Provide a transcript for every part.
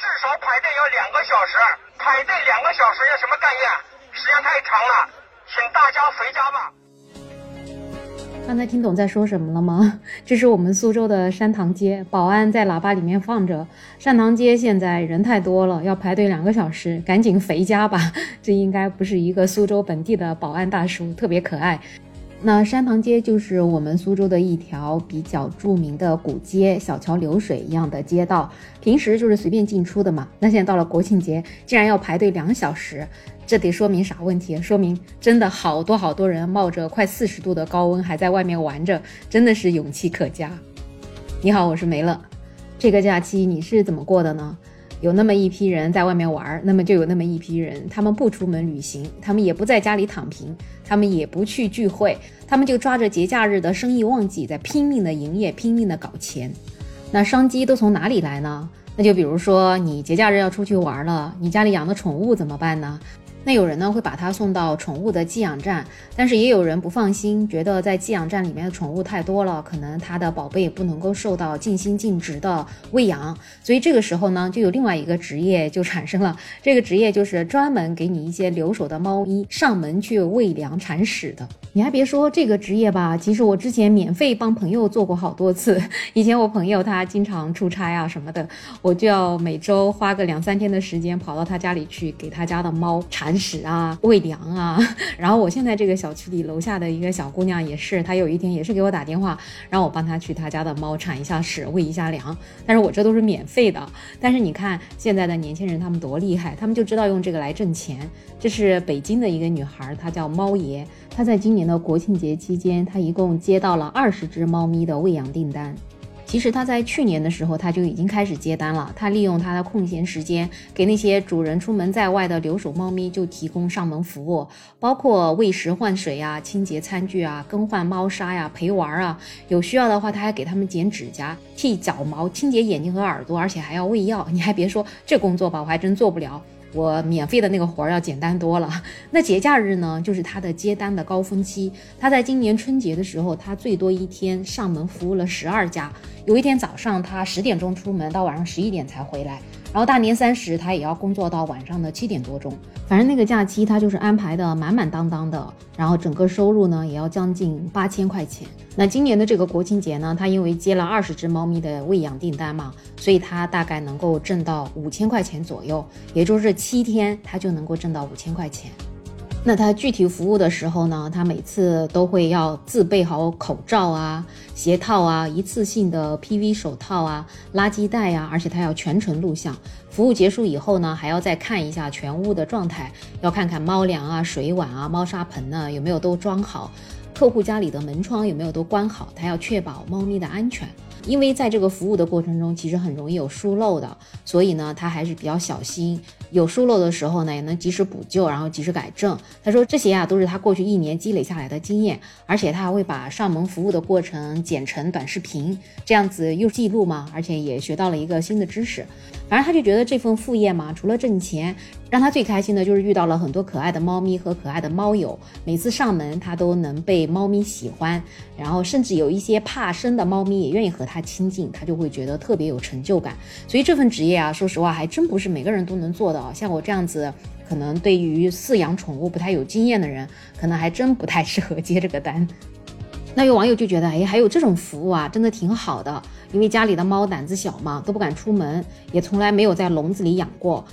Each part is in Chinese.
至少排队要两个小时，排队两个小时要什么概念？时间太长了，请大家回家吧。刚才听懂在说什么了吗？这是我们苏州的山塘街，保安在喇叭里面放着：“山塘街现在人太多了，要排队两个小时，赶紧回家吧。”这应该不是一个苏州本地的保安大叔，特别可爱。那山塘街就是我们苏州的一条比较著名的古街，小桥流水一样的街道，平时就是随便进出的嘛。那现在到了国庆节，竟然要排队两小时，这得说明啥问题？说明真的好多好多人冒着快四十度的高温还在外面玩着，真的是勇气可嘉。你好，我是梅乐。这个假期你是怎么过的呢？有那么一批人在外面玩，那么就有那么一批人，他们不出门旅行，他们也不在家里躺平，他们也不去聚会，他们就抓着节假日的生意旺季，在拼命的营业，拼命的搞钱。那商机都从哪里来呢？那就比如说你节假日要出去玩了，你家里养的宠物怎么办呢？那有人呢会把它送到宠物的寄养站，但是也有人不放心，觉得在寄养站里面的宠物太多了，可能他的宝贝不能够受到尽心尽职的喂养，所以这个时候呢，就有另外一个职业就产生了。这个职业就是专门给你一些留守的猫咪上门去喂粮铲屎的。你还别说这个职业吧，其实我之前免费帮朋友做过好多次。以前我朋友他经常出差啊什么的，我就要每周花个两三天的时间跑到他家里去给他家的猫铲。铲屎啊，喂粮啊，然后我现在这个小区里楼下的一个小姑娘也是，她有一天也是给我打电话，让我帮她去她家的猫铲一下屎，喂一下粮。但是我这都是免费的。但是你看现在的年轻人他们多厉害，他们就知道用这个来挣钱。这是北京的一个女孩，她叫猫爷，她在今年的国庆节期间，她一共接到了二十只猫咪的喂养订单。其实他在去年的时候，他就已经开始接单了。他利用他的空闲时间，给那些主人出门在外的留守猫咪就提供上门服务，包括喂食、换水呀、清洁餐具啊、更换猫砂呀、陪玩啊。有需要的话，他还给他们剪指甲、剃脚毛、清洁眼睛和耳朵，而且还要喂药。你还别说，这工作吧，我还真做不了。我免费的那个活儿要简单多了。那节假日呢，就是他的接单的高峰期。他在今年春节的时候，他最多一天上门服务了十二家。有一天早上，他十点钟出门，到晚上十一点才回来。然后大年三十，他也要工作到晚上的七点多钟。反正那个假期他就是安排的满满当当的。然后整个收入呢，也要将近八千块钱。那今年的这个国庆节呢，他因为接了二十只猫咪的喂养订单嘛，所以他大概能够挣到五千块钱左右。也就是七天，他就能够挣到五千块钱。那他具体服务的时候呢，他每次都会要自备好口罩啊、鞋套啊、一次性的 PV 手套啊、垃圾袋呀，而且他要全程录像。服务结束以后呢，还要再看一下全屋的状态，要看看猫粮啊、水碗啊、猫砂盆呢有没有都装好，客户家里的门窗有没有都关好，他要确保猫咪的安全。因为在这个服务的过程中，其实很容易有疏漏的，所以呢，他还是比较小心。有疏漏的时候呢，也能及时补救，然后及时改正。他说这些啊，都是他过去一年积累下来的经验，而且他还会把上门服务的过程剪成短视频，这样子又记录嘛，而且也学到了一个新的知识。反正他就觉得这份副业嘛，除了挣钱，让他最开心的就是遇到了很多可爱的猫咪和可爱的猫友。每次上门，他都能被猫咪喜欢，然后甚至有一些怕生的猫咪也愿意和他他亲近，他就会觉得特别有成就感。所以这份职业啊，说实话还真不是每个人都能做的。像我这样子，可能对于饲养宠物不太有经验的人，可能还真不太适合接这个单。那有网友就觉得，哎，还有这种服务啊，真的挺好的。因为家里的猫胆子小嘛，都不敢出门，也从来没有在笼子里养过。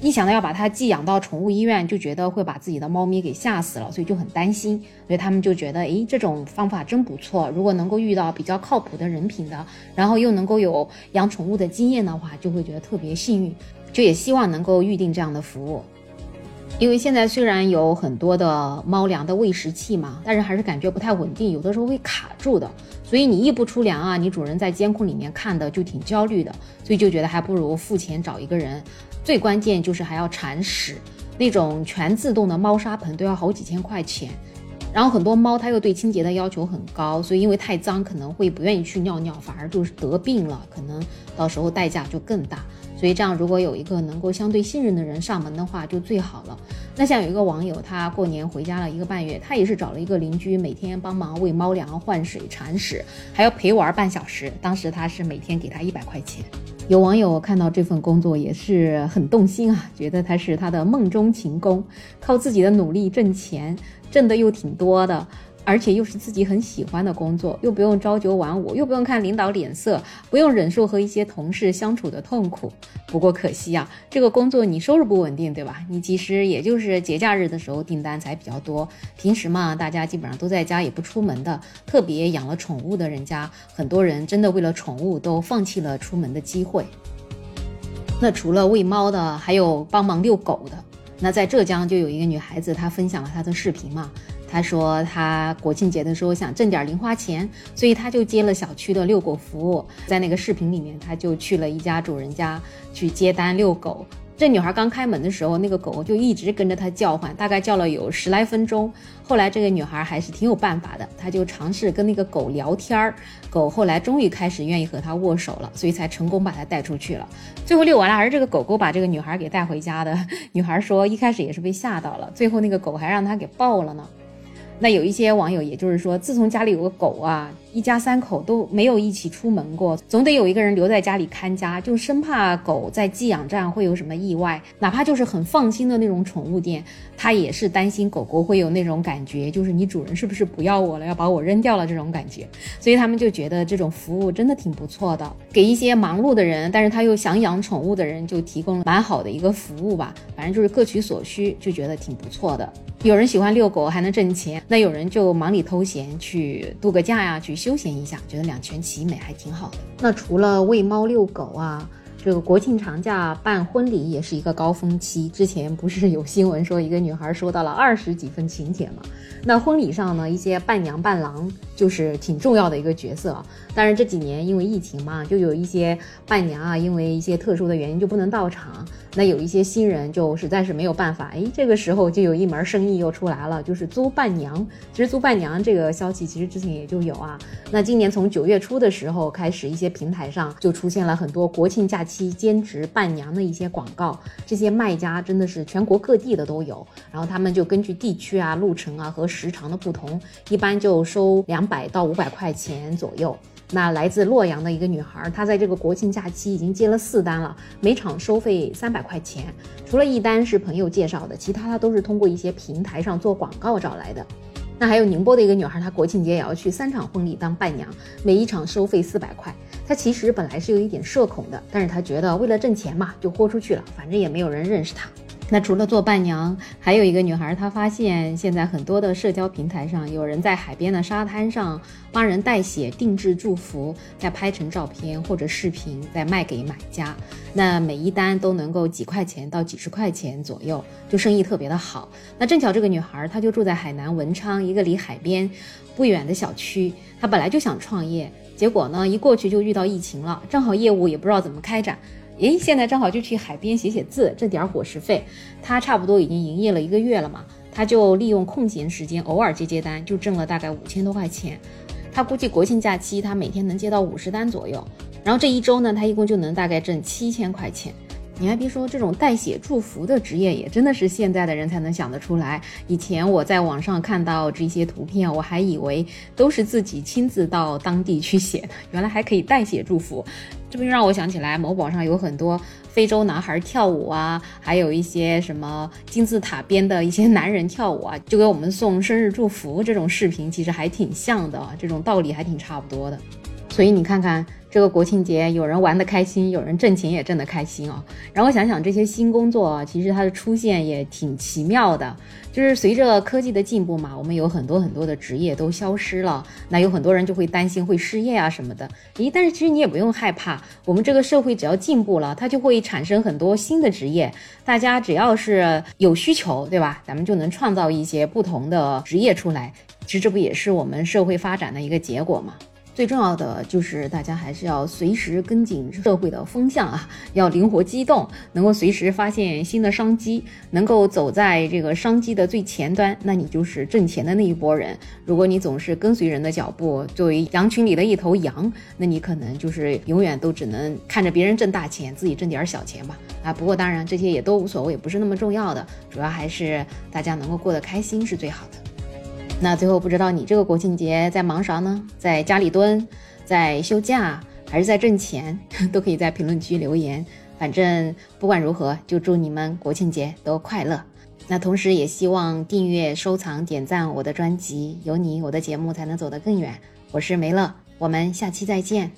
一想到要把它寄养到宠物医院，就觉得会把自己的猫咪给吓死了，所以就很担心。所以他们就觉得，哎，这种方法真不错。如果能够遇到比较靠谱的人品的，然后又能够有养宠物的经验的话，就会觉得特别幸运，就也希望能够预定这样的服务。因为现在虽然有很多的猫粮的喂食器嘛，但是还是感觉不太稳定，有的时候会卡住的。所以你一不出粮啊，你主人在监控里面看的就挺焦虑的，所以就觉得还不如付钱找一个人。最关键就是还要铲屎，那种全自动的猫砂盆都要好几千块钱。然后很多猫它又对清洁的要求很高，所以因为太脏可能会不愿意去尿尿，反而就是得病了，可能到时候代价就更大。所以这样如果有一个能够相对信任的人上门的话，就最好了。那像有一个网友，他过年回家了一个半月，他也是找了一个邻居，每天帮忙喂猫粮、换水、铲屎，还要陪玩半小时。当时他是每天给他一百块钱。有网友看到这份工作也是很动心啊，觉得他是他的梦中情工，靠自己的努力挣钱，挣的又挺多的。而且又是自己很喜欢的工作，又不用朝九晚五，又不用看领导脸色，不用忍受和一些同事相处的痛苦。不过可惜啊，这个工作你收入不稳定，对吧？你其实也就是节假日的时候订单才比较多，平时嘛，大家基本上都在家，也不出门的。特别养了宠物的人家，很多人真的为了宠物都放弃了出门的机会。那除了喂猫的，还有帮忙遛狗的。那在浙江就有一个女孩子，她分享了她的视频嘛。他说他国庆节的时候想挣点零花钱，所以他就接了小区的遛狗服务。在那个视频里面，他就去了一家主人家去接单遛狗。这女孩刚开门的时候，那个狗狗就一直跟着她叫唤，大概叫了有十来分钟。后来这个女孩还是挺有办法的，她就尝试跟那个狗聊天儿，狗后来终于开始愿意和她握手了，所以才成功把她带出去了。最后遛完了，而这个狗狗把这个女孩给带回家的。女孩说一开始也是被吓到了，最后那个狗还让她给抱了呢。那有一些网友，也就是说，自从家里有个狗啊。一家三口都没有一起出门过，总得有一个人留在家里看家，就生怕狗在寄养站会有什么意外。哪怕就是很放心的那种宠物店，他也是担心狗狗会有那种感觉，就是你主人是不是不要我了，要把我扔掉了这种感觉。所以他们就觉得这种服务真的挺不错的，给一些忙碌的人，但是他又想养宠物的人，就提供了蛮好的一个服务吧。反正就是各取所需，就觉得挺不错的。有人喜欢遛狗还能挣钱，那有人就忙里偷闲去度个假呀，去休。闲一下，觉得两全其美还挺好的。那除了喂猫遛狗啊，这个国庆长假办婚礼也是一个高峰期。之前不是有新闻说一个女孩收到了二十几份请帖吗？那婚礼上呢，一些伴娘伴郎就是挺重要的一个角色。但是这几年因为疫情嘛，就有一些伴娘啊，因为一些特殊的原因就不能到场。那有一些新人就实在是没有办法，哎，这个时候就有一门生意又出来了，就是租伴娘。其实租伴娘这个消息其实之前也就有啊。那今年从九月初的时候开始，一些平台上就出现了很多国庆假期兼职伴娘的一些广告。这些卖家真的是全国各地的都有，然后他们就根据地区啊、路程啊和时长的不同，一般就收两百到五百块钱左右。那来自洛阳的一个女孩，她在这个国庆假期已经接了四单了，每场收费三百块钱。除了一单是朋友介绍的，其他她都是通过一些平台上做广告找来的。那还有宁波的一个女孩，她国庆节也要去三场婚礼当伴娘，每一场收费四百块。她其实本来是有一点社恐的，但是她觉得为了挣钱嘛，就豁出去了，反正也没有人认识她。那除了做伴娘，还有一个女孩，她发现现在很多的社交平台上，有人在海边的沙滩上帮人代写定制祝福，再拍成照片或者视频，再卖给买家。那每一单都能够几块钱到几十块钱左右，就生意特别的好。那正巧这个女孩，她就住在海南文昌一个离海边不远的小区，她本来就想创业，结果呢，一过去就遇到疫情了，正好业务也不知道怎么开展。诶，现在正好就去海边写写字，挣点伙食费。他差不多已经营业了一个月了嘛，他就利用空闲时间偶尔接接单，就挣了大概五千多块钱。他估计国庆假期他每天能接到五十单左右，然后这一周呢，他一共就能大概挣七千块钱。你还别说，这种代写祝福的职业也真的是现在的人才能想得出来。以前我在网上看到这些图片，我还以为都是自己亲自到当地去写的，原来还可以代写祝福。这不就让我想起来，某宝上有很多非洲男孩跳舞啊，还有一些什么金字塔边的一些男人跳舞啊，就给我们送生日祝福这种视频，其实还挺像的，这种道理还挺差不多的。所以你看看。这个国庆节，有人玩得开心，有人挣钱也挣得开心哦。然后想想这些新工作啊，其实它的出现也挺奇妙的。就是随着科技的进步嘛，我们有很多很多的职业都消失了，那有很多人就会担心会失业啊什么的。咦，但是其实你也不用害怕，我们这个社会只要进步了，它就会产生很多新的职业。大家只要是有需求，对吧？咱们就能创造一些不同的职业出来。其实这不也是我们社会发展的一个结果吗？最重要的就是大家还是要随时跟紧社会的风向啊，要灵活机动，能够随时发现新的商机，能够走在这个商机的最前端，那你就是挣钱的那一波人。如果你总是跟随人的脚步，作为羊群里的一头羊，那你可能就是永远都只能看着别人挣大钱，自己挣点小钱吧。啊，不过当然这些也都无所谓，不是那么重要的，主要还是大家能够过得开心是最好的。那最后不知道你这个国庆节在忙啥呢？在家里蹲，在休假，还是在挣钱？都可以在评论区留言。反正不管如何，就祝你们国庆节都快乐。那同时也希望订阅、收藏、点赞我的专辑，有你，我的节目才能走得更远。我是梅乐，我们下期再见。